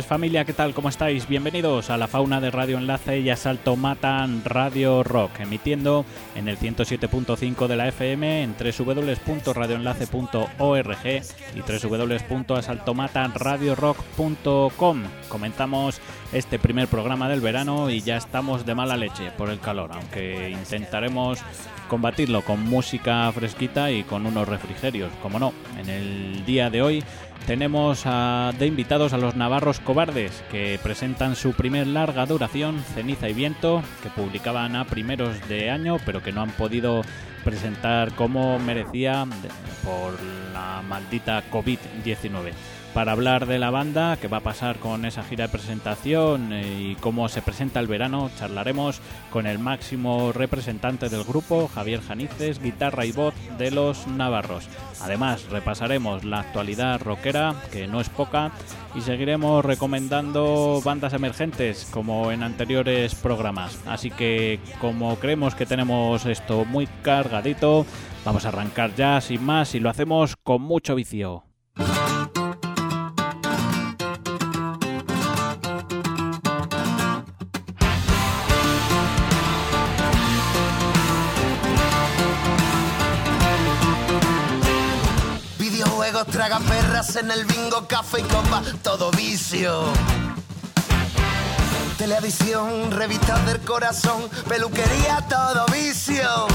familia, ¿qué tal? ¿Cómo estáis? Bienvenidos a la fauna de Radio Enlace y Asalto Matan Radio Rock, emitiendo en el 107.5 de la FM en www.radioenlace.org y www.asaltomatanradiorock.com. Comentamos este primer programa del verano y ya estamos de mala leche por el calor, aunque intentaremos combatirlo con música fresquita y con unos refrigerios, como no. En el día de hoy tenemos a- de invitados a los Navarros Cobardes, que presentan su primer larga duración, Ceniza y Viento, que publicaban a primeros de año, pero que no han podido presentar como merecía por la maldita COVID-19. Para hablar de la banda, qué va a pasar con esa gira de presentación eh, y cómo se presenta el verano, charlaremos con el máximo representante del grupo, Javier Janices, guitarra y voz de los Navarros. Además, repasaremos la actualidad rockera, que no es poca, y seguiremos recomendando bandas emergentes como en anteriores programas. Así que, como creemos que tenemos esto muy cargadito, vamos a arrancar ya sin más y lo hacemos con mucho vicio. En el bingo, café y copa, todo vicio. Televisión, revistas del corazón, peluquería, todo vicio.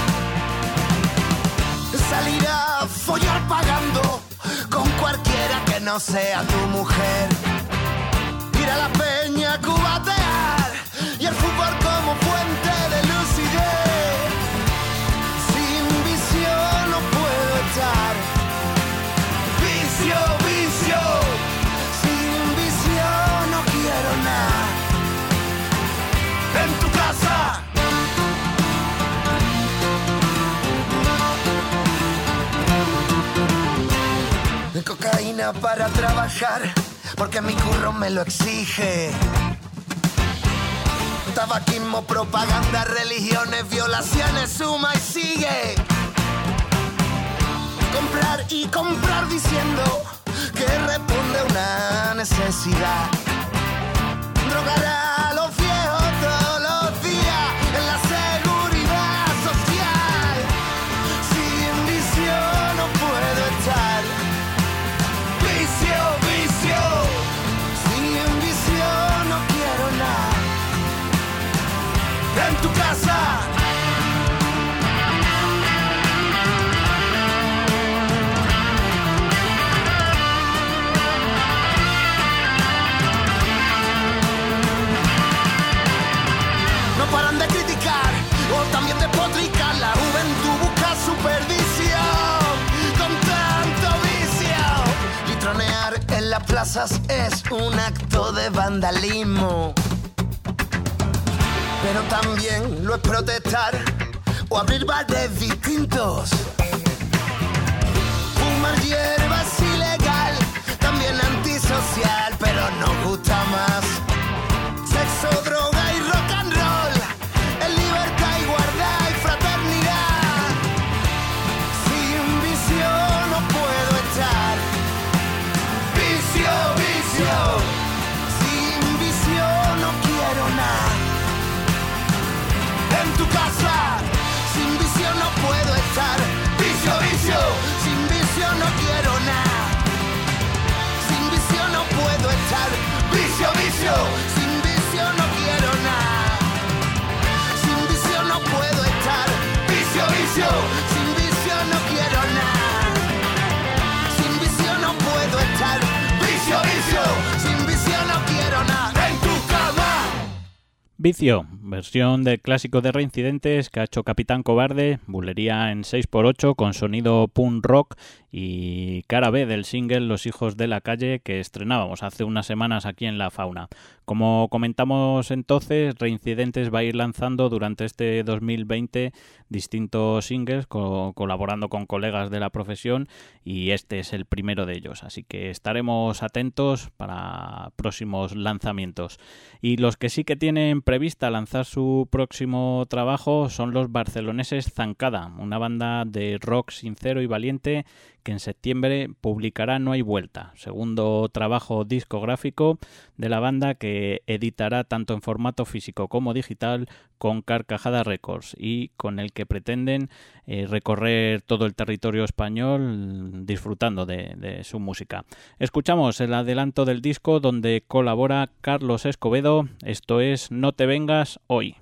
Salir a follar pagando con cualquiera que no sea tu mujer. Ir a la peña, a cubatear y el fútbol como fuente de lucidez. Sin visión no puedo estar. Para trabajar, porque mi curro me lo exige. Tabaquismo, propaganda, religiones, violaciones, suma y sigue comprar y comprar diciendo que responde a una necesidad. Drogar es un acto de vandalismo. Pero también lo es protestar o abrir bares distintos. Fumar hierba es ilegal, también antisocial, pero nos gusta más. Versión del clásico de Reincidentes que ha hecho Capitán Cobarde, bulería en 6x8 con sonido punk rock y cara B del single Los hijos de la calle que estrenábamos hace unas semanas aquí en La Fauna. Como comentamos entonces, Reincidentes va a ir lanzando durante este 2020 distintos singles colaborando con colegas de la profesión y este es el primero de ellos, así que estaremos atentos para próximos lanzamientos. Y los que sí que tienen prevista lanzar su próximo trabajo son los barceloneses Zancada, una banda de rock sincero y valiente que en septiembre publicará No hay vuelta, segundo trabajo discográfico de la banda que editará tanto en formato físico como digital con Carcajada Records y con el que pretenden eh, recorrer todo el territorio español disfrutando de, de su música. Escuchamos el adelanto del disco donde colabora Carlos Escobedo, esto es No te vengas hoy.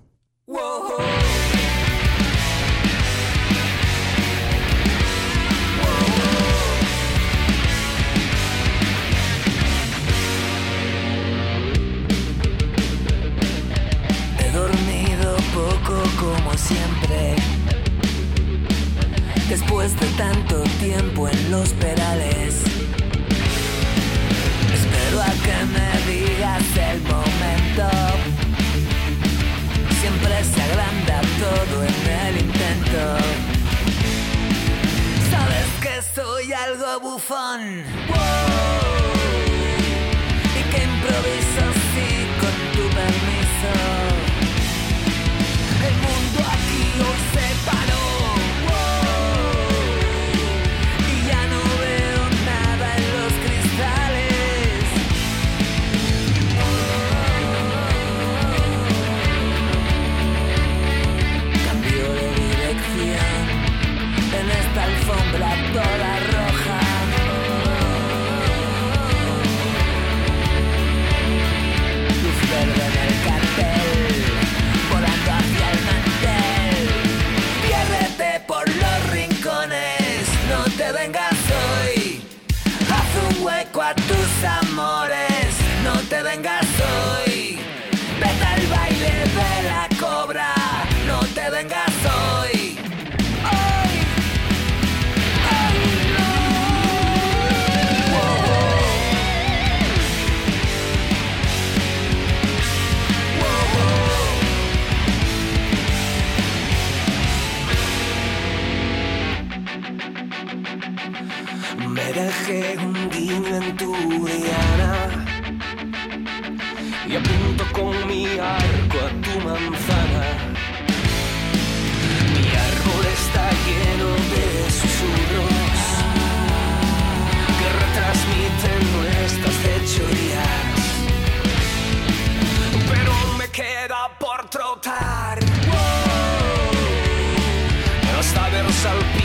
Siempre. Después de tanto tiempo en los perales, espero a que me digas el momento. Siempre se agranda todo en el intento. Sabes que soy algo bufón. un guiño en tu diana y apunto con mi arco a tu manzana. Mi árbol está lleno de susurros que retransmiten nuestras fechorías, pero me queda por trotar. Hasta ver salpicar.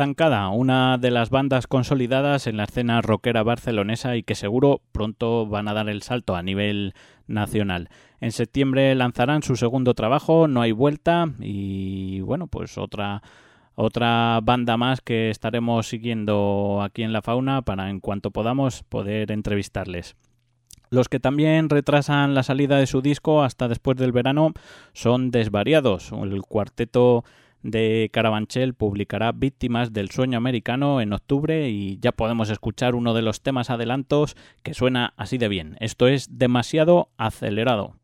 Zancada, una de las bandas consolidadas en la escena rockera barcelonesa y que seguro pronto van a dar el salto a nivel nacional. En septiembre lanzarán su segundo trabajo, No hay vuelta, y bueno, pues otra otra banda más que estaremos siguiendo aquí en la fauna para en cuanto podamos poder entrevistarles. Los que también retrasan la salida de su disco hasta después del verano son Desvariados, el cuarteto de Carabanchel publicará Víctimas del Sueño Americano en octubre y ya podemos escuchar uno de los temas adelantos que suena así de bien. Esto es demasiado acelerado.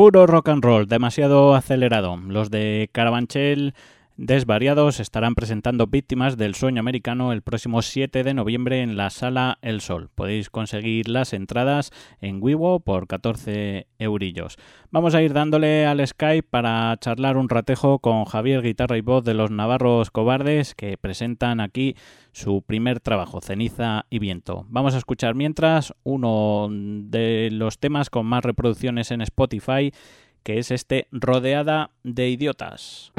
Puro rock and roll, demasiado acelerado. Los de Carabanchel Desvariados estarán presentando Víctimas del Sueño Americano el próximo 7 de noviembre en la Sala El Sol. Podéis conseguir las entradas en Wiwo por 14 eurillos. Vamos a ir dándole al Skype para charlar un ratejo con Javier Guitarra y Voz de los Navarros Cobardes que presentan aquí su primer trabajo, Ceniza y Viento. Vamos a escuchar mientras uno de los temas con más reproducciones en Spotify, que es este Rodeada de Idiotas.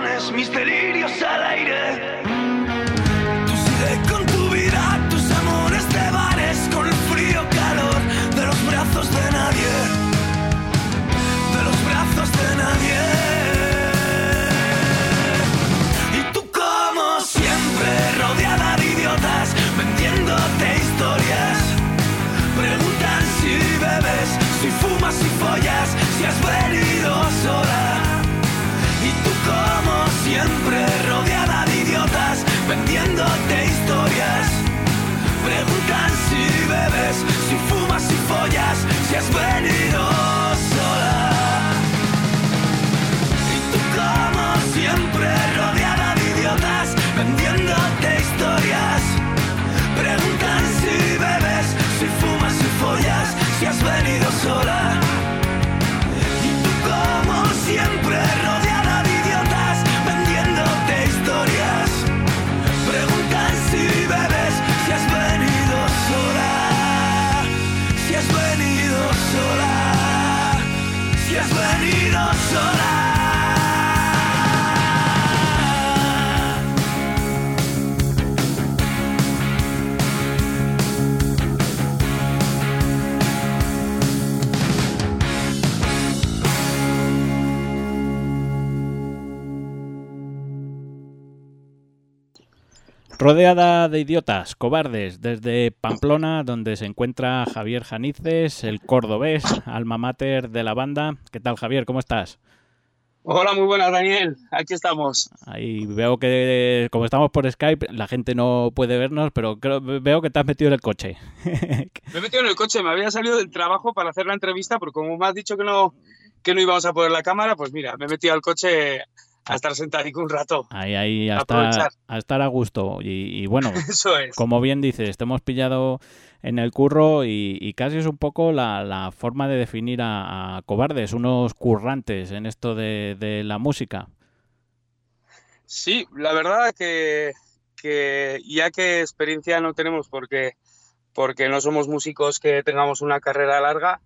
Canciones, mis Rodeada de idiotas, cobardes, desde Pamplona, donde se encuentra Javier Janices, el cordobés, alma mater de la banda. ¿Qué tal, Javier? ¿Cómo estás? Hola, muy buenas, Daniel. Aquí estamos. Ahí veo que, como estamos por Skype, la gente no puede vernos, pero creo, veo que te has metido en el coche. Me he metido en el coche, me había salido del trabajo para hacer la entrevista, porque como me has dicho que no, que no íbamos a poner la cámara, pues mira, me he metido al coche a estar sentadico un rato. Ahí, ahí, a estar, a estar a gusto. Y, y bueno, Eso es. como bien dices, te hemos pillado en el curro y, y casi es un poco la, la forma de definir a, a cobardes, unos currantes en esto de, de la música. Sí, la verdad que, que ya que experiencia no tenemos porque, porque no somos músicos que tengamos una carrera larga,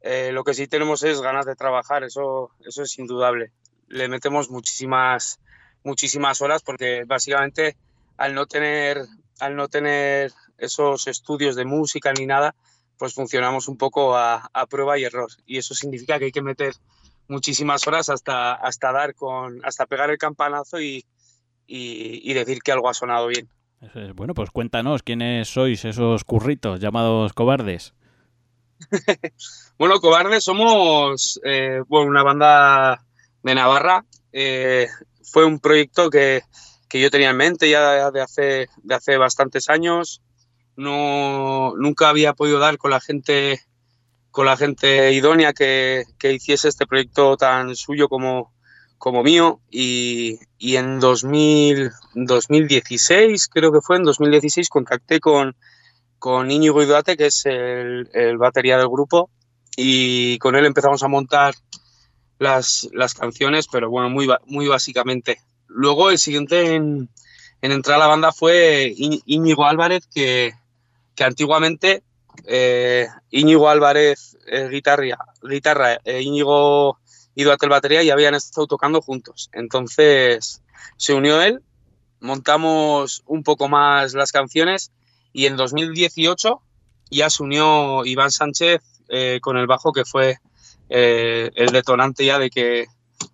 eh, lo que sí tenemos es ganas de trabajar, eso, eso es indudable. Le metemos muchísimas, muchísimas horas porque básicamente al no tener, al no tener esos estudios de música ni nada, pues funcionamos un poco a, a prueba y error. Y eso significa que hay que meter muchísimas horas hasta, hasta dar con, hasta pegar el campanazo y, y, y decir que algo ha sonado bien. Eso es. Bueno, pues cuéntanos quiénes sois esos curritos llamados cobardes. Bueno, Cobardes somos eh, bueno, una banda de Navarra. Eh, fue un proyecto que, que yo tenía en mente ya de hace, de hace bastantes años. No, nunca había podido dar con la gente, con la gente idónea que, que hiciese este proyecto tan suyo como, como mío y, y en 2000, 2016, creo que fue en 2016, contacté con, con Íñigo Iduate, que es el, el, batería del grupo, y con él empezamos a montar las, las canciones, pero bueno, muy, muy básicamente. Luego el siguiente en, en entrar a la banda fue Íñigo Álvarez, que, que antiguamente eh, Íñigo Álvarez eh, guitarra, guitarra eh, Íñigo Duarte batería y habían estado tocando juntos. Entonces se unió él, montamos un poco más las canciones y en 2018 ya se unió Iván Sánchez eh, con el bajo que fue eh, el detonante ya de que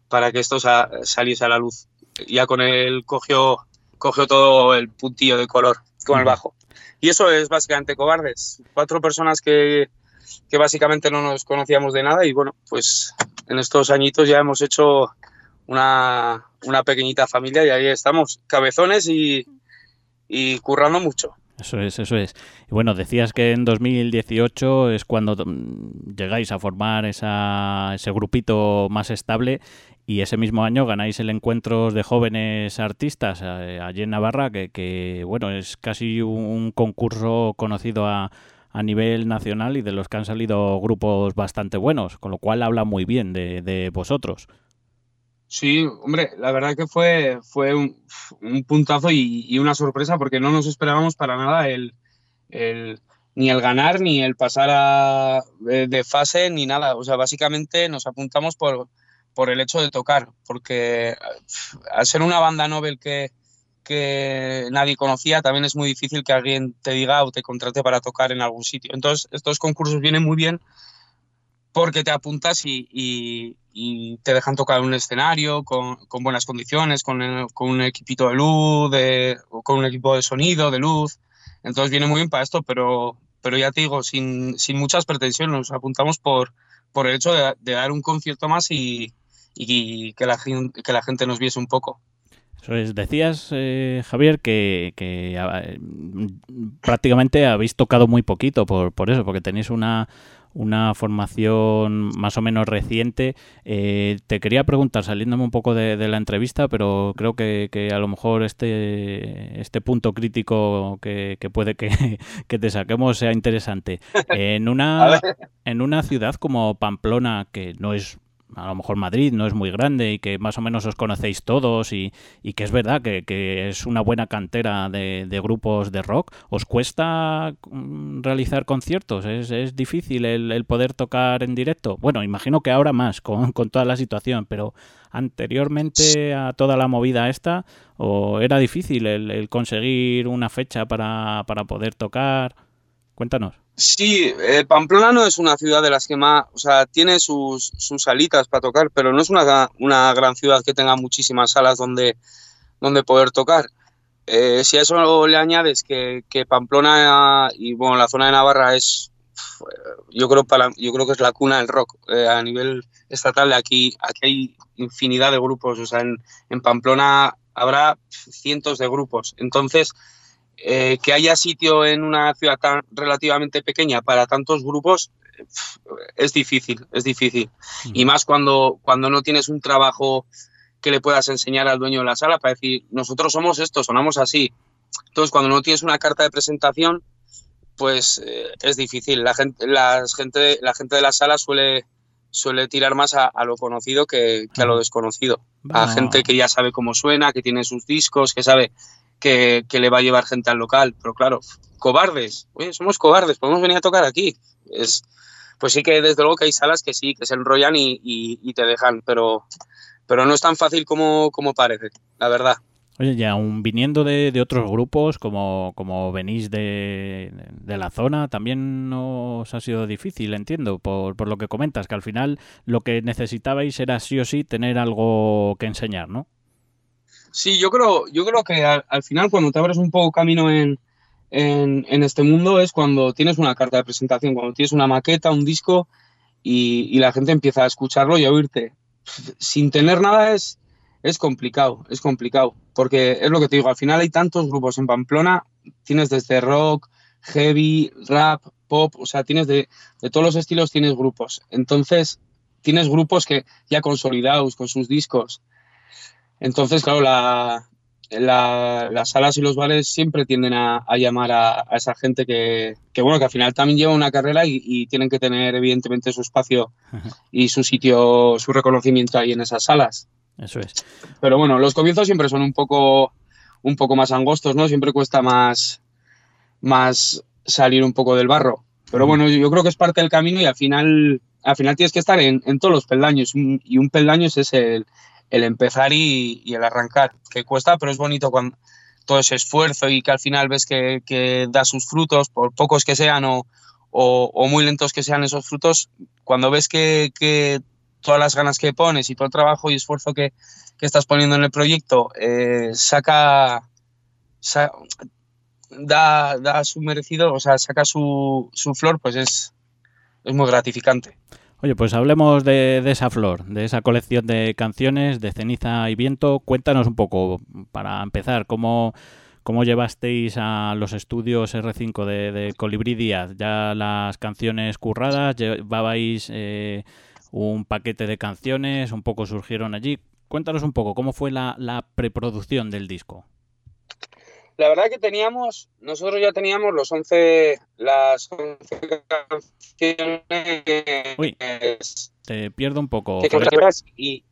para que esto sa saliese a la luz. Ya con él cogió, cogió todo el puntillo de color con el bajo. Y eso es básicamente Cobardes. Cuatro personas que, que básicamente no nos conocíamos de nada y bueno, pues en estos añitos ya hemos hecho una, una pequeñita familia y ahí estamos, cabezones y, y currando mucho. Eso es, eso es. Y bueno, decías que en 2018 es cuando mm, llegáis a formar esa, ese grupito más estable y ese mismo año ganáis el encuentro de jóvenes artistas eh, allí en Navarra, que, bueno, es casi un concurso conocido a, a nivel nacional y de los que han salido grupos bastante buenos, con lo cual habla muy bien de, de vosotros. Sí, hombre, la verdad que fue, fue un, un puntazo y, una sorpresa porque no nos esperábamos para nada el, el, ni el ganar ni el pasar a, de, fase ni nada. O sea, básicamente nos apuntamos por, por el hecho de tocar, porque al ser una banda Nobel que, que nadie conocía, también es muy difícil que alguien te diga o te contrate para tocar en algún sitio. Entonces, estos concursos vienen muy bien porque te apuntas y, y te dejan tocar un escenario con, con buenas condiciones, con, el, con, un equipito de luz, de, con un equipo de sonido, de luz. Entonces viene muy bien para esto, pero, pero ya te digo, sin, sin muchas pretensiones, nos apuntamos por, por el hecho de, de dar un concierto más y, y que, la, que la gente nos viese un poco. Pues decías, eh, Javier, que, que eh, prácticamente habéis tocado muy poquito por, por eso, porque tenéis una, una formación más o menos reciente. Eh, te quería preguntar, saliéndome un poco de, de la entrevista, pero creo que, que, a lo mejor este, este punto crítico que, que puede que, que, te saquemos sea interesante. En una, en una ciudad como Pamplona, que no es a lo mejor Madrid no es muy grande y que más o menos os conocéis todos y, y que es verdad que, que, es una buena cantera de, de, grupos de rock, ¿os cuesta mm, realizar conciertos? ¿Es, es difícil el, el, poder tocar en directo? Bueno, imagino que ahora más con, con, toda la situación, pero anteriormente a toda la movida esta, ¿o era difícil el, el conseguir una fecha para, para poder tocar? Cuéntanos. Sí, eh, Pamplona no es una ciudad de las que más, o sea, tiene sus, sus salitas para tocar, pero no es una, una, gran ciudad que tenga muchísimas salas donde, donde poder tocar. Eh, si a eso le añades que, que, Pamplona y bueno, la zona de Navarra es, yo creo, para, yo creo que es la cuna del rock eh, a nivel estatal. Aquí, aquí hay infinidad de grupos, o sea, en, en Pamplona habrá cientos de grupos. Entonces, eh, que haya sitio en una ciudad tan relativamente pequeña para tantos grupos es difícil, es difícil. Mm. Y más cuando, cuando no tienes un trabajo que le puedas enseñar al dueño de la sala para decir, nosotros somos esto, sonamos así. Entonces, cuando no tienes una carta de presentación, pues eh, es difícil. La gente, la, gente, la gente de la sala suele, suele tirar más a, a lo conocido que, que, a lo desconocido. A gente que ya sabe cómo suena, que tiene sus discos, que sabe que, le va a llevar gente al local. Pero claro, cobardes, oye, somos cobardes, podemos venir a tocar aquí. Es, pues sí que desde luego que hay salas que sí, que se enrollan y, y, y te dejan, pero, pero no es tan fácil como, como parece, la verdad. Oye, ya aún viniendo de, de, otros grupos, como, como venís de, de, la zona, también os ha sido difícil, entiendo, por, por lo que comentas, que al final lo que necesitabais era sí o sí tener algo que enseñar, ¿no? Sí, yo creo, yo creo que al, al final cuando te abres un poco camino en, en, en, este mundo es cuando tienes una carta de presentación, cuando tienes una maqueta, un disco y, y la gente empieza a escucharlo y a oírte. Sin tener nada es, es complicado, es complicado, porque es lo que te digo, al final hay tantos grupos en Pamplona, tienes desde rock, heavy, rap, pop, o sea, tienes de, de todos los estilos tienes grupos. Entonces, tienes grupos que ya consolidados con sus discos, Entonces, claro, la, la- las salas y los bares siempre tienden a, a llamar a, a esa gente que, que, bueno, que al final también lleva una carrera y, y tienen que tener, evidentemente, su espacio y su sitio, su reconocimiento ahí en esas salas. Eso es. Pero bueno, los comienzos siempre son un poco, un poco más angostos, ¿no? Siempre cuesta más, más salir un poco del barro. Pero bueno, yo creo que es parte del camino y al final, al final tienes que estar en, en todos los peldaños. Y un peldaño es el, el empezar y, el arrancar, que cuesta, pero es bonito cuando todo ese esfuerzo y que al final ves que, da sus frutos, por pocos que sean o, o- o muy lentos que sean esos frutos, cuando ves que, que todas las ganas que pones y todo el trabajo y esfuerzo que, que estás poniendo en el proyecto eh, saca, sa- da, da su merecido, o sea, saca su, su flor, pues es, es muy gratificante. Oye, pues hablemos de, esa flor, de esa colección de canciones de Ceniza y Viento. Cuéntanos un poco, para empezar, cómo, cómo llevasteis a los estudios R5 de, de Díaz. Ya las canciones curradas, llevabais eh, un paquete de canciones, un poco surgieron allí. Cuéntanos un poco, ¿cómo fue la preproducción del disco? La verdad que teníamos, nosotros ya teníamos los 11, las 11 canciones Uy. Te pierdo un poco. y...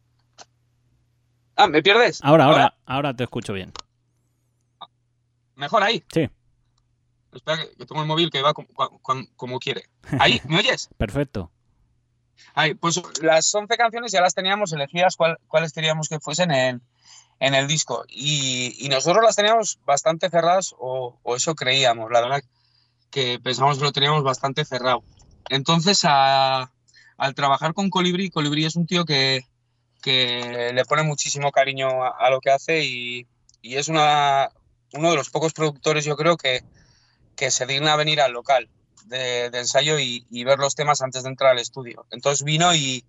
Ah, ¿me pierdes? Ahora, ahora, ahora te escucho bien. Mejor ahí. Sí, Espera, que tengo el móvil que va como, como- como quiere. Ahí, ¿me oyes? perfecto. Ahí, pues las 11 canciones ya las teníamos elegidas, cuál- cuáles queríamos que fuesen en, en el disco. Y, y nosotros las teníamos bastante cerradas, o, o eso creíamos, la verdad que pensamos que lo teníamos bastante cerrado. Entonces, a- al trabajar con Colibrí, Colibrí es un tío que, que le pone muchísimo cariño a, a lo que hace y, y es una, uno de los pocos productores, yo creo, que, que se digna venir al local de, de ensayo y, y ver los temas antes de entrar al estudio. Entonces vino y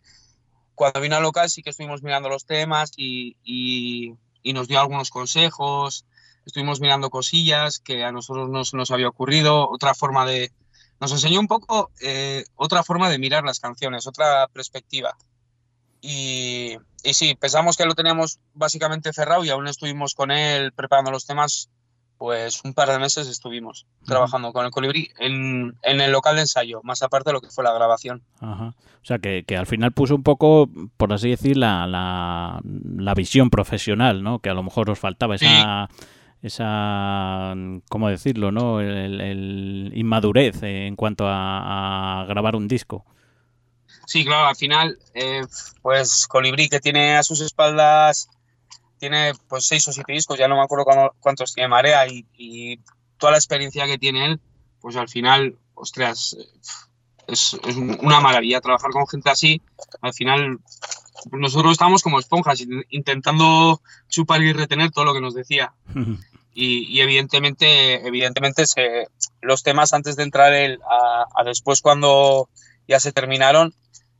cuando vino al local sí que estuvimos mirando los temas y, y- y nos dio algunos consejos, estuvimos mirando cosillas que a nosotros no se nos había ocurrido, otra forma de... Nos enseñó un poco eh, otra forma de mirar las canciones, otra perspectiva. Y, y sí, pensamos que lo teníamos básicamente cerrado y aún estuvimos con él preparando los temas, pues un par de meses estuvimos trabajando con el colibrí en, en el local de ensayo, más aparte de lo que fue la grabación. Ajá. O sea, que, que al final puso un poco, por así decir, la, la, la visión profesional, ¿no? Que a lo mejor os faltaba esa, esa ¿cómo decirlo, no? El, el inmadurez en cuanto a, a grabar un disco. Sí, claro, al final, eh, pues Colibrí, que tiene a sus espaldas, tiene pues seis o siete discos, ya no me acuerdo cuántos tiene Marea, y, y toda la experiencia que tiene él, pues al final, ostras, es, es una maravilla trabajar con gente así. Al final, nosotros estamos como esponjas, in- intentando chupar y retener todo lo que nos decía. Y, y evidentemente, evidentemente se- los temas antes de entrar él a, a después cuando ya se terminaron,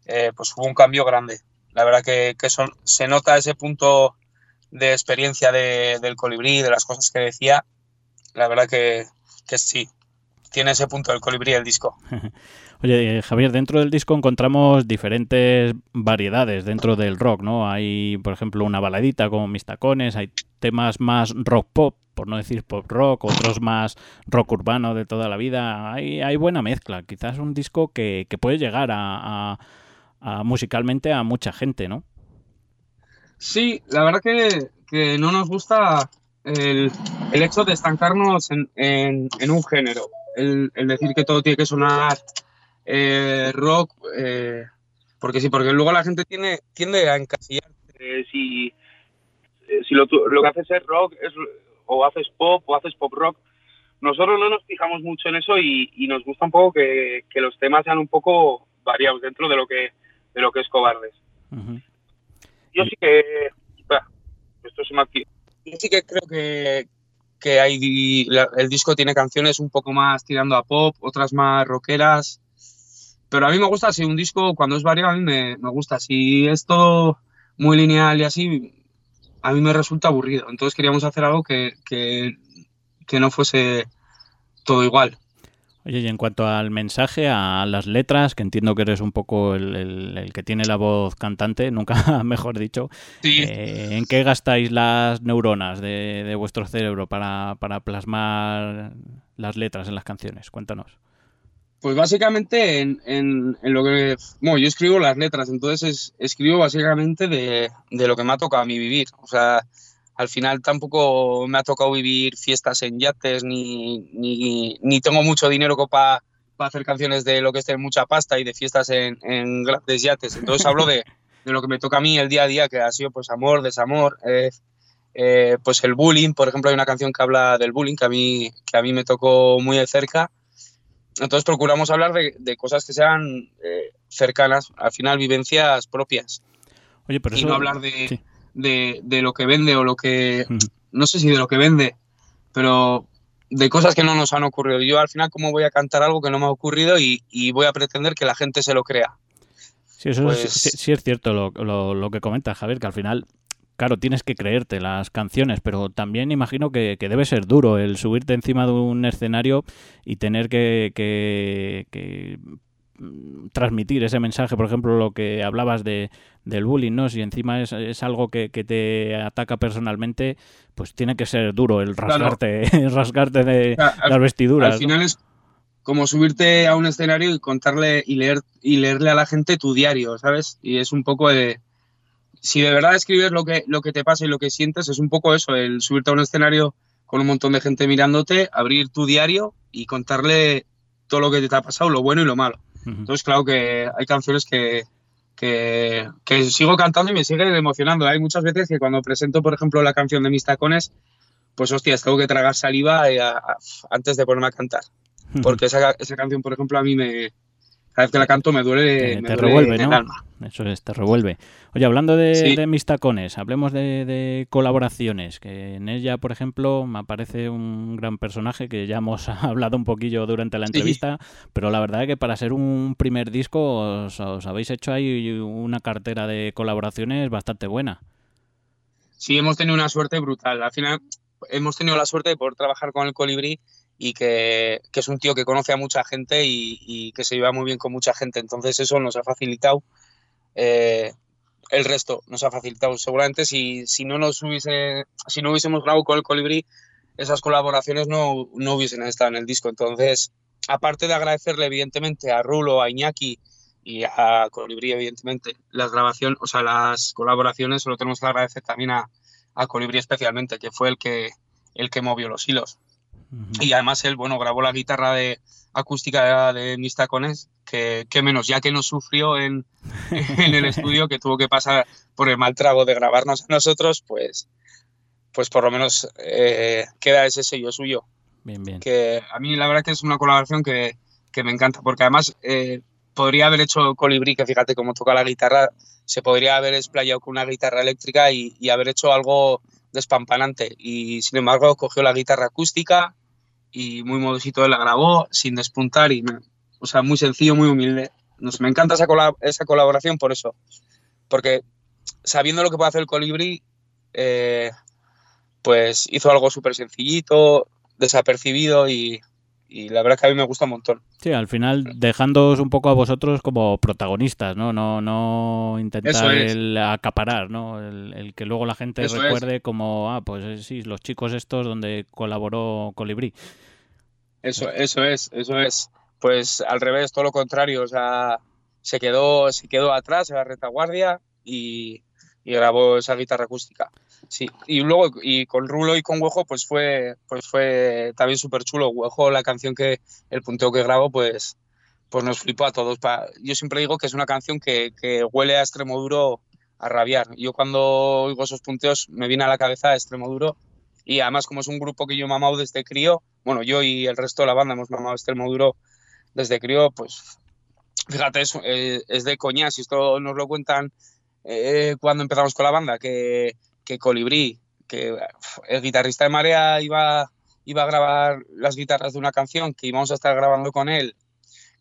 eh, pues hubo un cambio grande. La verdad que, que son- se nota ese punto de experiencia de- del colibrí, de las cosas que decía. La verdad que, que sí, tiene ese punto del colibrí el disco. Oye, eh, Javier, dentro del disco encontramos diferentes variedades dentro del rock, ¿no? Hay, por ejemplo, una baladita como Mis Tacones, hay temas más rock pop, por no decir pop rock, otros más rock urbano de toda la vida. Hay, hay buena mezcla. Quizás un disco que, que puede llegar a, a- a musicalmente a mucha gente, ¿no? Sí, la verdad que, que no nos gusta el, el hecho de estancarnos en, en- en un género. El, el decir que todo tiene que sonar eh, rock, eh, porque sí, porque luego la gente tiene, tiende a encasillarse. Eh, si eh, si lo, tu- lo que haces es rock, es, o haces pop, o haces pop rock, nosotros no nos fijamos mucho en eso y, y nos gusta un poco que, que los temas sean un poco variados dentro de lo que, de lo que es Cobardes. Ujú. Yo sí que. esto se me Yo sí que creo que, que hay, el disco tiene canciones un poco más tirando a pop, otras más rockeras. Pero a mí me gusta, si un disco cuando es variado, a mí me, me gusta. Si es todo muy lineal y así, a mí me resulta aburrido. Entonces queríamos hacer algo que, que, que no fuese todo igual. Oye, y en cuanto al mensaje, a las letras, que entiendo que eres un poco el, que tiene la voz cantante, nunca mejor dicho, eh, ¿en qué gastáis las neuronas de, vuestro cerebro para, plasmar las letras en las canciones? Cuéntanos. Pues básicamente en, lo que... Bueno, yo escribo las letras, entonces escribo básicamente de, de lo que me ha tocado a mí vivir. O sea, al final tampoco me ha tocado vivir fiestas en yates, ni, ni, tengo mucho dinero para hacer canciones de lo que es tener mucha pasta y de fiestas en, en grandes yates. Entonces hablo de, de, lo que me toca a mí el día a día, que ha sido pues amor, desamor, eh, eh, pues el bullying. Por ejemplo, hay una canción que habla del bullying que a mí, que a mí me tocó muy de cerca. Entonces procuramos hablar de, de cosas que sean eh, cercanas, al final vivencias propias. Oye, pero y no hablar de de, de lo que vende o lo que, no sé si de lo que vende, pero de cosas que no nos han ocurrido. Yo al final, ¿cómo voy a cantar algo que no me ha ocurrido y, y voy a pretender que la gente se lo crea? Sí, eso pues sí, es cierto lo, lo, lo, que comenta Javier, que al final, claro, tienes que creerte las canciones, pero también imagino que, que debe ser duro el subirte encima de un escenario y tener que, que, que transmitir ese mensaje, por ejemplo, lo que hablabas de, del bullying, ¿no? Si encima es, es algo que, que, te ataca personalmente, pues tiene que ser duro el rasgarte, rasgarte de las vestiduras. Al final es como subirte a un escenario y contarle y leer y leerle a la gente tu diario, ¿sabes? Y es un poco de si de verdad escribes lo que lo que te pasa y lo que sientes, es un poco eso, el subirte a un escenario con un montón de gente mirándote, abrir tu diario y contarle todo lo que te ha pasado, lo bueno y lo malo. Entonces, claro que hay canciones que, que, sigo cantando y me siguen emocionando. Hay muchas veces que cuando presento, por ejemplo, la canción de Mis Tacones, pues hostias, tengo que tragar saliva eh, antes de ponerme a cantar. Porque esa, esa canción, por ejemplo, a mí me, cada vez que la canto me duele, te revuelve, ¿no? Eso es, te revuelve. Oye, hablando de, mis tacones, hablemos de, colaboraciones, que en ella, por ejemplo, me aparece un gran personaje que ya hemos hablado un poquillo durante la entrevista, pero la verdad es que para ser un primer disco os, habéis hecho ahí una cartera de colaboraciones bastante buena. Sí, hemos tenido una suerte brutal. Al final hemos tenido la suerte de poder trabajar con el Colibrí y que, es un tío que conoce a mucha gente y, que se lleva muy bien con mucha gente. Entonces eso nos ha facilitado eh, el resto, nos ha facilitado. Seguramente si, si, no nos hubiese, si no hubiésemos grabado con el Colibrí, esas colaboraciones no, no hubiesen estado en el disco. Entonces, aparte de agradecerle evidentemente a Rulo, a Iñaki y a Colibrí, evidentemente, las grabaciones, o sea, las colaboraciones, solo tenemos que agradecer también a, a Colibrí especialmente, que fue el que, el que movió los hilos. Y además él, bueno, grabó la guitarra de acústica de, mis tacones, que, menos, ya que no sufrió en, en, el estudio, que tuvo que pasar por el mal trago de grabarnos a nosotros, pues, pues por lo menos eh, queda ese sello suyo. Bien, bien. Que a mí la verdad que es una colaboración que, que me encanta, porque además eh, podría haber hecho Colibrí, que fíjate cómo toca la guitarra, se podría haber explayado con una guitarra eléctrica y, y haber hecho algo despampanante. Y sin embargo cogió la guitarra acústica, y muy modosito él la grabó sin despuntar y, o sea, muy sencillo, muy humilde. Nos, me encanta esa, esa colaboración por eso, porque sabiendo lo que puede hacer el colibrí, eh, pues hizo algo súper sencillito, desapercibido y, y la verdad es que a mí me gusta un montón. Sí, al final dejándoos un poco a vosotros como protagonistas, ¿no? No, no intentar el acaparar, ¿no? El, que luego la gente recuerde como, ah, pues sí, los chicos estos donde colaboró Colibrí. Eso, eso es, eso es. Pues al revés, todo lo contrario, o sea, se quedó, se quedó atrás en la retaguardia y, y grabó esa guitarra acústica. Sí, y luego y con Rulo y con Huejo pues fue pues fue también súper chulo. Huejo, la canción que el punteo que grabo pues pues nos flipó a todos. Yo siempre digo que es una canción que, que huele a extremo duro a rabiar. Yo cuando oigo esos punteos me viene a la cabeza extremo duro y además como es un grupo que yo he mamado desde crío, bueno, yo y el resto de la banda hemos mamado extremo duro desde crío, pues fíjate, es, eh, es de coña, si esto nos lo cuentan eh, cuando empezamos con la banda, que que Colibrí, que el guitarrista de Marea iba, iba a grabar las guitarras de una canción que íbamos a estar grabando con él,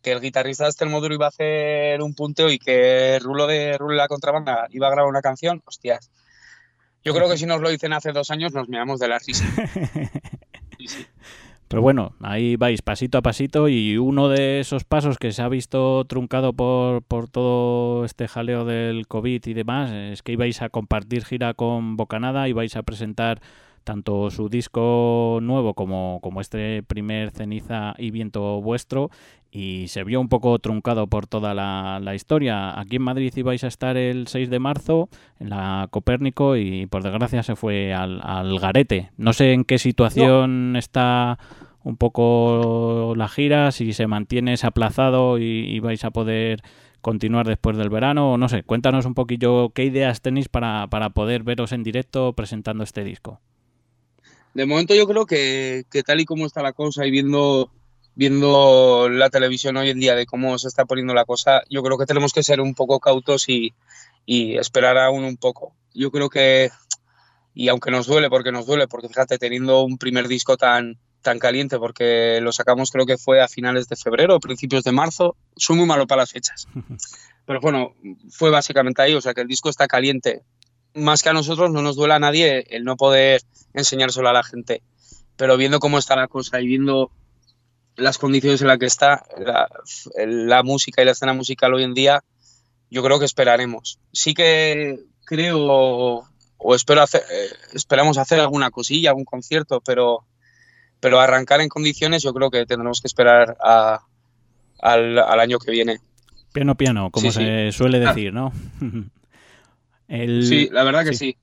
que el guitarrista de este Moduro iba a hacer un punteo y que Rulo de Rulo la contrabanda iba a grabar una canción, hostias. Yo creo que si nos lo dicen hace dos años nos miramos de la risa. Pero bueno, ahí vais pasito a pasito y uno de esos pasos que se ha visto truncado por, por todo este jaleo del COVID y demás es que ibais a compartir gira con Bocanada y vais a presentar tanto su disco nuevo como, como este primer Ceniza y Viento Vuestro y se vio un poco truncado por toda la, la, historia. Aquí en Madrid ibais a estar el 6 de marzo en la Copérnico y por desgracia se fue al, al garete. No sé en qué situación no. está un poco la gira, si se mantiene aplazado y, y, vais a poder continuar después del verano, o no sé, cuéntanos un poquillo qué ideas tenéis para, para poder veros en directo presentando este disco. De momento yo creo que, que tal y como está la cosa y viendo viendo la televisión hoy en día de cómo se está poniendo la cosa, yo creo que tenemos que ser un poco cautos y, y, esperar aún un poco. Yo creo que, y aunque nos duele, porque nos duele, porque fíjate, teniendo un primer disco tan, tan caliente, porque lo sacamos creo que fue a finales de febrero, principios de marzo, soy muy malo para las fechas. Pero bueno, fue básicamente ahí, o sea que el disco está caliente. Más que a nosotros no nos duele a nadie el no poder enseñárselo a la gente. Pero viendo cómo está la cosa y viendo las condiciones en las que está la, la, música y la escena musical hoy en día, yo creo que esperaremos. Sí que creo o espero hacer, eh, esperamos hacer alguna cosilla, algún concierto, pero, pero arrancar en condiciones yo creo que tendremos que esperar a, al, al, año que viene. Piano, piano, como sí, se sí. suele decir, ¿no? El, sí, la verdad que sí. sí.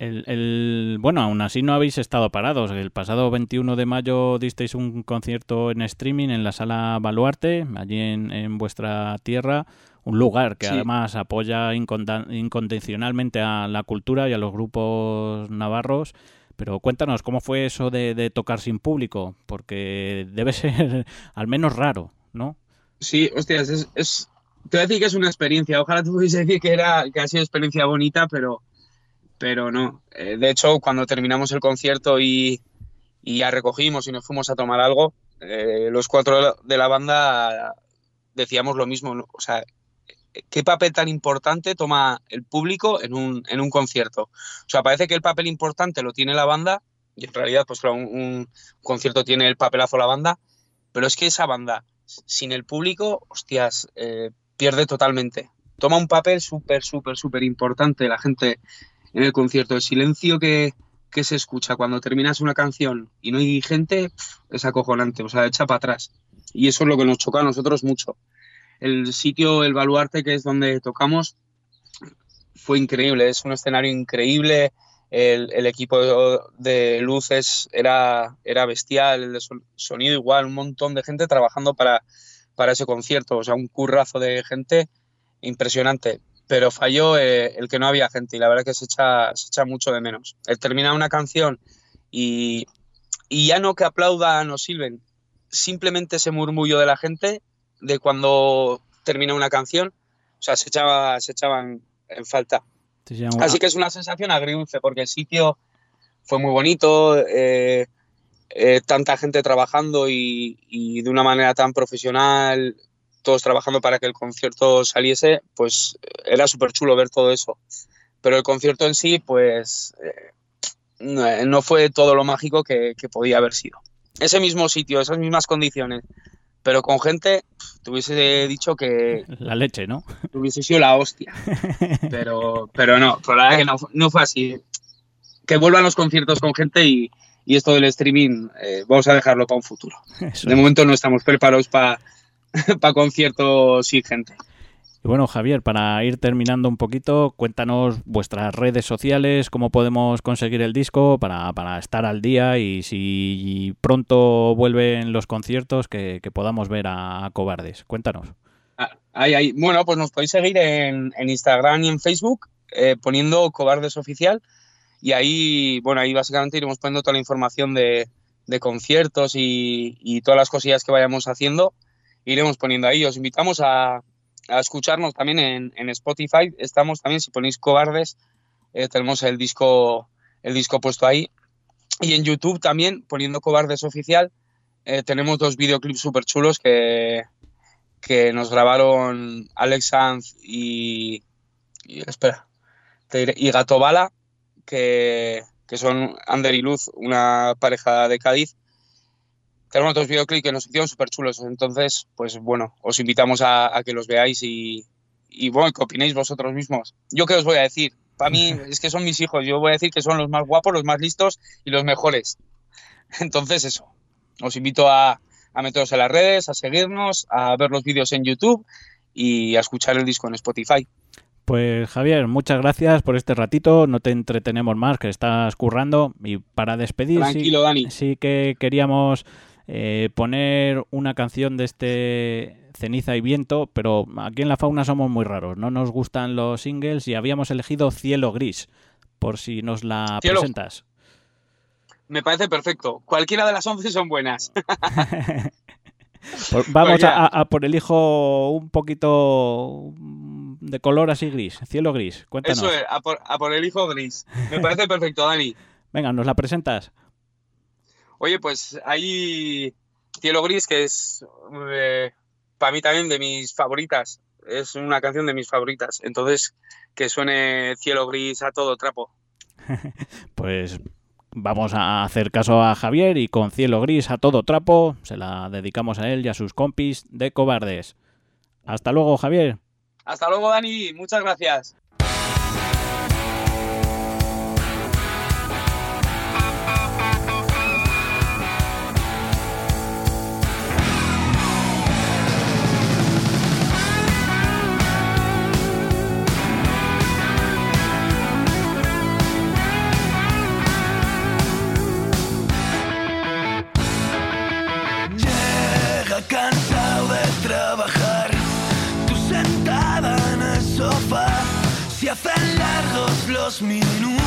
El, el, bueno, aún así no habéis estado parados. El pasado 21 de mayo disteis un concierto en streaming en la sala Baluarte, allí en, en vuestra tierra, un lugar que sí. además apoya incondicionalmente a la cultura y a los grupos navarros. Pero cuéntanos, ¿cómo fue eso de, de tocar sin público? Porque debe ser al menos raro, ¿no? Sí, hostias, es, es, te voy a decir que es una experiencia. Ojalá tú pudiese decir que, era, que ha sido experiencia bonita, pero pero no. Eh, de hecho, cuando terminamos el concierto y, ya recogimos y nos fuimos a tomar algo, eh, los cuatro de la banda decíamos lo mismo. O sea, ¿qué papel tan importante toma el público en un, en un concierto? O sea, parece que el papel importante lo tiene la banda y en realidad, pues claro, un, un concierto tiene el papelazo la banda, pero es que esa banda, sin el público, hostias, eh, pierde totalmente. Toma un papel súper, súper, súper importante. La gente en el concierto. El silencio que, que, se escucha cuando terminas una canción y no hay gente es acojonante, o sea, echa para atrás. Y eso es lo que nos choca a nosotros mucho. El sitio, el baluarte, que es donde tocamos, fue increíble, es un escenario increíble. El, equipo de luces era, era bestial, el sonido igual, un montón de gente trabajando para, para ese concierto, o sea, un currazo de gente impresionante pero falló eh, el que no había gente y la verdad que se echa, se echa mucho de menos. El terminar una canción y, y ya no que aplaudan o silben, simplemente ese murmullo de la gente de cuando termina una canción, o sea, se, echaba, se echaban en falta. Así que es una sensación agridulce porque el sitio fue muy bonito, eh, eh, tanta gente trabajando y, y, de una manera tan profesional, todos trabajando para que el concierto saliese, pues era súper chulo ver todo eso. Pero el concierto en sí, pues eh, no fue todo lo mágico que, que, podía haber sido. Ese mismo sitio, esas mismas condiciones, pero con gente, te hubiese dicho que... La leche, ¿no? Hubiese sido la hostia. Pero, pero no, por la verdad que no, no fue así. Que vuelvan los conciertos con gente y, y esto del streaming, eh, vamos a dejarlo para un futuro. Eso. De momento no estamos preparados para conciertos y gente. Y bueno, Javier, para ir terminando un poquito, cuéntanos vuestras redes sociales, cómo podemos conseguir el disco para, para estar al día y si pronto vuelven los conciertos que, que podamos ver a, a, Cobardes. Cuéntanos. Ahí, ahí. Bueno, pues nos podéis seguir en, en Instagram y en Facebook eh, poniendo Cobardes Oficial y ahí, bueno, ahí básicamente iremos poniendo toda la información de, conciertos y, todas las cosillas que vayamos haciendo iremos poniendo ahí. Os invitamos a, escucharnos también en, en, Spotify. Estamos también, si ponéis cobardes, eh, tenemos el disco, el disco puesto ahí. Y en YouTube también, poniendo cobardes oficial, eh, tenemos dos videoclips súper chulos que, que nos grabaron Alex Sanz y, y espera, y Gato Bala, que, que son Ander y Luz, una pareja de Cádiz tenemos otros videoclips que nos hicieron súper chulos. Entonces, pues bueno, os invitamos a, a que los veáis y, y bueno, que opinéis vosotros mismos. Yo qué os voy a decir, para mí es que son mis hijos, yo voy a decir que son los más guapos, los más listos y los mejores. Entonces eso, os invito a, a meteros en las redes, a seguirnos, a ver los vídeos en YouTube y a escuchar el disco en Spotify. Pues Javier, muchas gracias por este ratito. No te entretenemos más, que estás currando. Y para despedir, Tranquilo, sí, Dani. sí que queríamos eh, poner una canción de este Ceniza y Viento, pero aquí en la fauna somos muy raros. No nos gustan los singles y habíamos elegido Cielo Gris, por si nos la Cielo. presentas. Me parece perfecto. Cualquiera de las 11 son buenas. Por- vamos Pues a por el hijo un poquito de color así gris, cielo gris. Cuéntanos. Eso es, a por, a por el hijo gris. Me parece perfecto, Dani. Venga, nos la presentas. Oye, pues hay Cielo Gris, que es para mí también de mis favoritas. Es una canción de mis favoritas. Entonces, que suene Cielo Gris a todo trapo. Pues vamos a hacer caso a Javier y con cielo gris a todo trapo se la dedicamos a él y a sus compis de cobardes. Hasta luego, Javier. Hasta luego, Dani. Muchas gracias. dos minutos.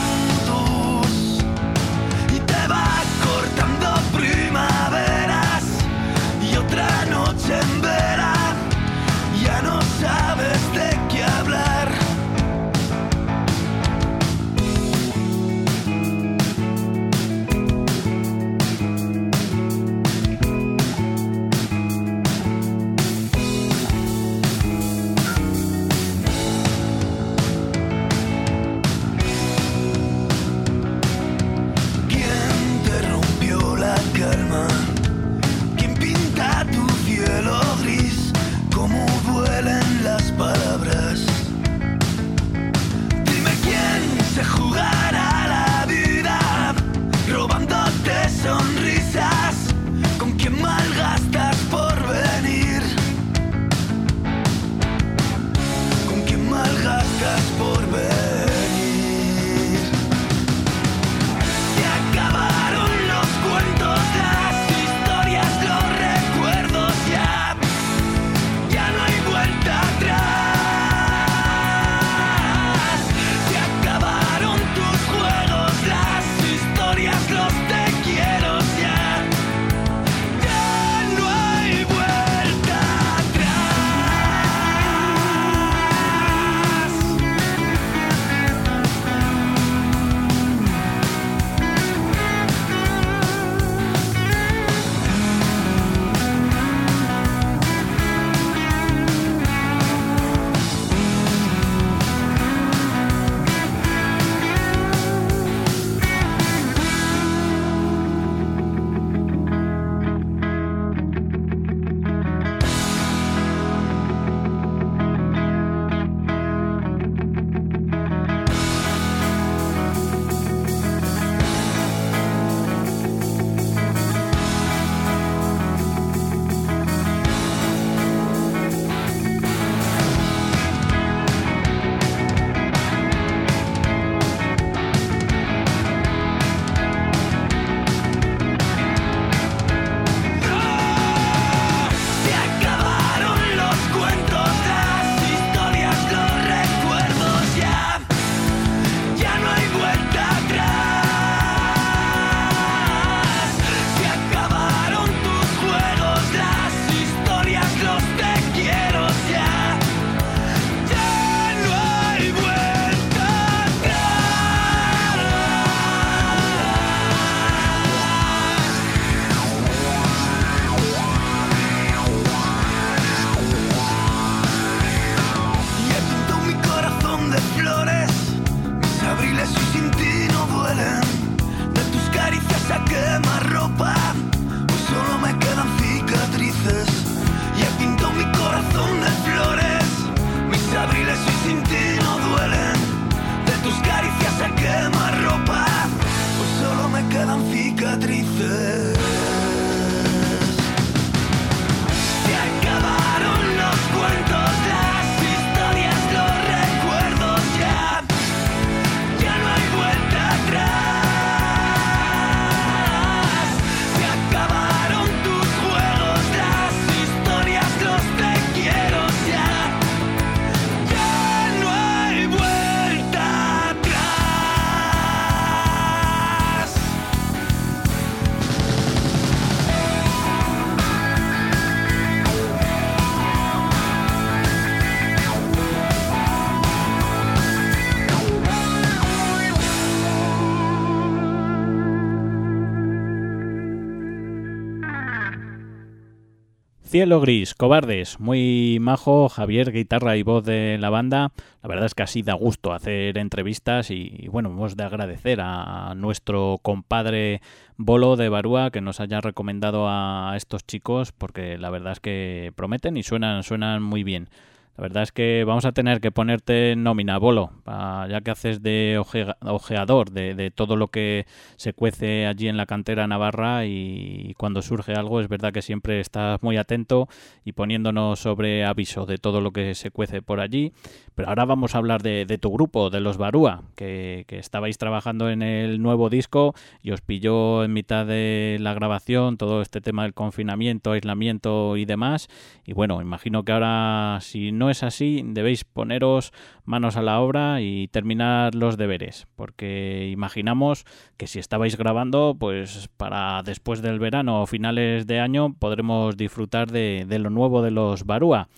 Cielo Gris, Cobardes, muy majo, Javier, guitarra y voz de la banda. La verdad es que así da gusto hacer entrevistas y, bueno, hemos de agradecer a, nuestro compadre Bolo de Barúa que nos haya recomendado a estos chicos porque la verdad es que prometen y suenan, suenan muy bien. La verdad es que vamos a tener que ponerte nómina, Bolo, ya que haces de ojeador de, todo lo que se cuece allí en la cantera navarra y cuando surge algo es verdad que siempre estás muy atento y poniéndonos sobre aviso de todo lo que se cuece por allí. Pero ahora vamos a hablar de, tu grupo, de los Barúa, que, que, estabais trabajando en el nuevo disco y os pilló en mitad de la grabación todo este tema del confinamiento, aislamiento y demás. Y bueno, imagino que ahora si no es así, debéis poneros manos a la obra y terminar los deberes, porque imaginamos que si estabais grabando, pues para después del verano o finales de año podremos disfrutar de, lo nuevo de los Barúa.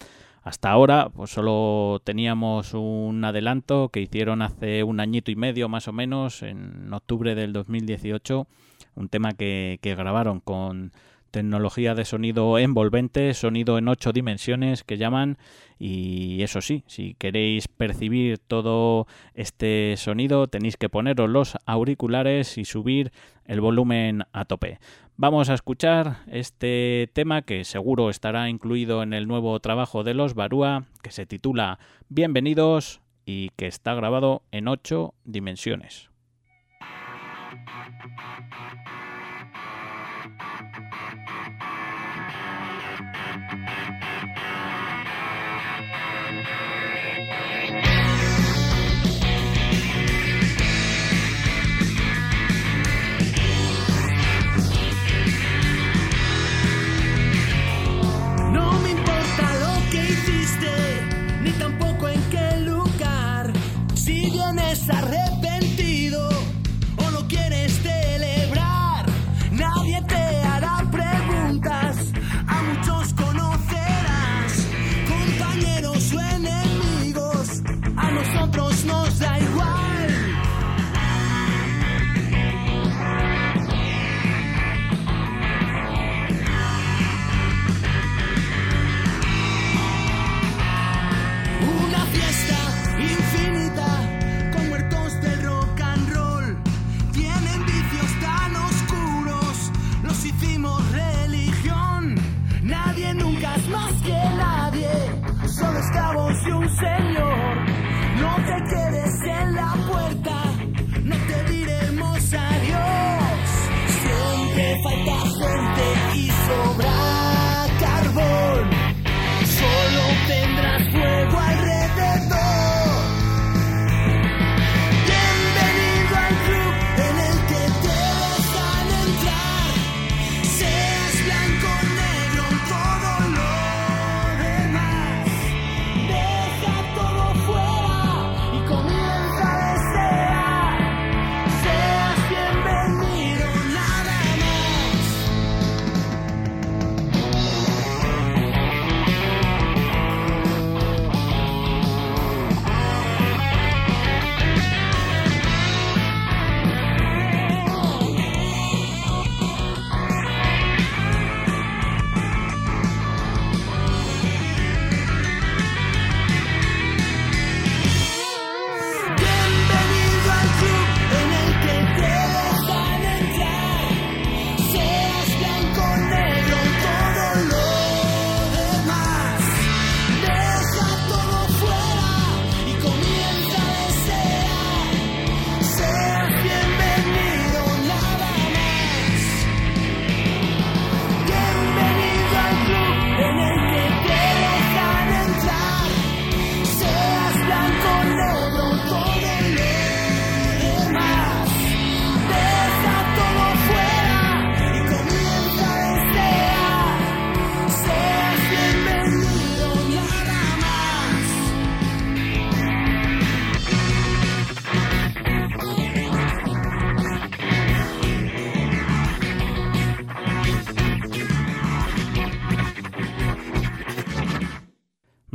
Hasta ahora, pues solo teníamos un adelanto que hicieron hace un añito y medio más o menos, en octubre del 2018, un tema que grabaron con tecnología de sonido envolvente, sonido en ocho dimensiones que llaman y eso sí, si queréis percibir todo este sonido tenéis que poneros los auriculares y subir el volumen a tope. Vamos a escuchar este tema que seguro estará incluido en el nuevo trabajo de los Barúa que se titula Bienvenidos y que está grabado en ocho dimensiones.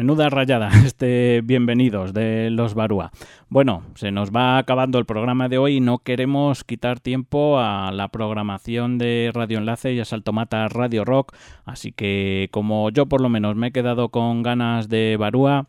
Menuda rayada, este bienvenidos de los Barúa. Bueno, se nos va acabando el programa de hoy y no queremos quitar tiempo a la programación de Radio Enlace y a Saltomata Radio Rock, así que como yo por lo menos me he quedado con ganas de Barúa,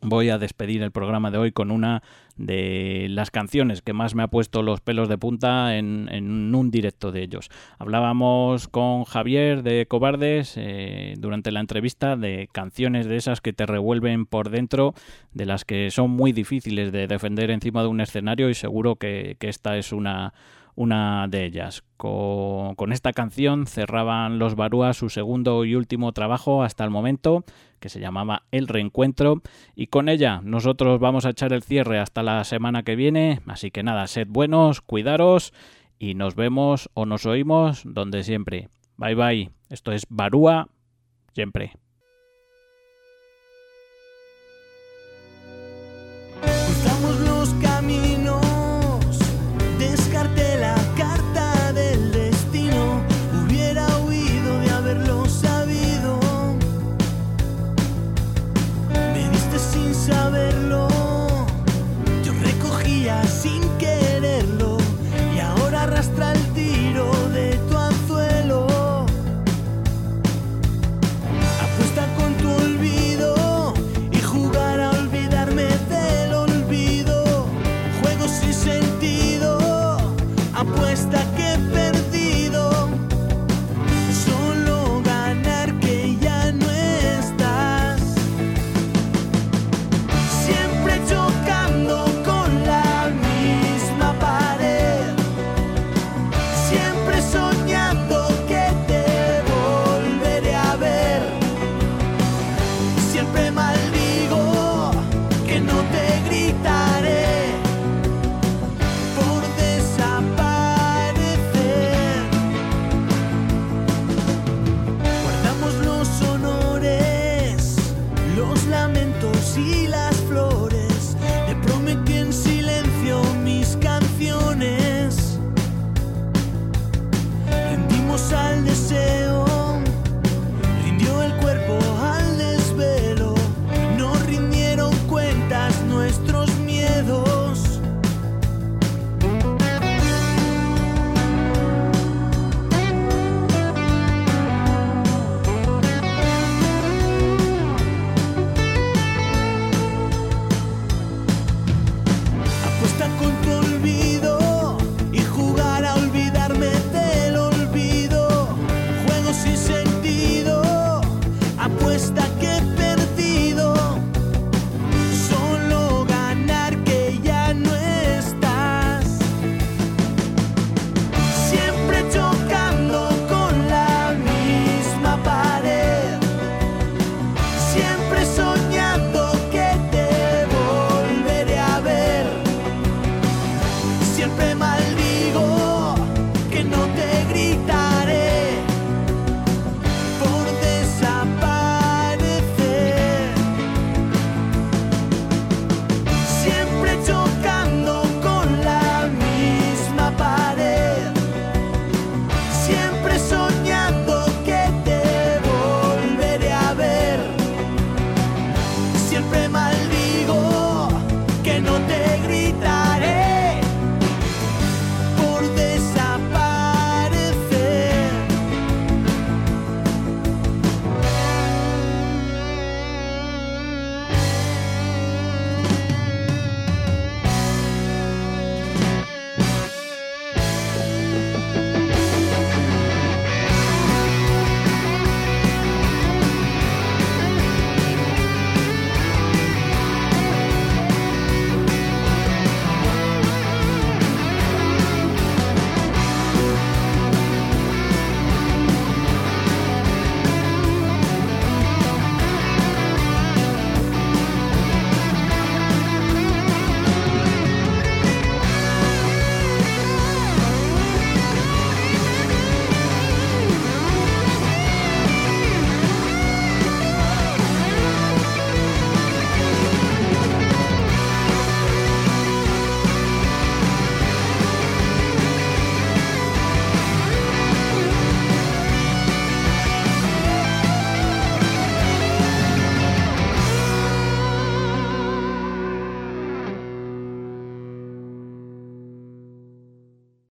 voy a despedir el programa de hoy con una de las canciones que más me ha puesto los pelos de punta en, un directo de ellos. Hablábamos con Javier de Cobardes eh, durante la entrevista de canciones de esas que te revuelven por dentro, de las que son muy difíciles de defender encima de un escenario y seguro que esta es una una de ellas. Con, esta canción cerraban los Barúa su segundo y último trabajo hasta el momento, que se llamaba El Reencuentro, y con ella nosotros vamos a echar el cierre hasta la semana que viene, así que nada, sed buenos, cuidaros y nos vemos o nos oímos donde siempre. Bye bye, esto es Barúa siempre. siempre mal.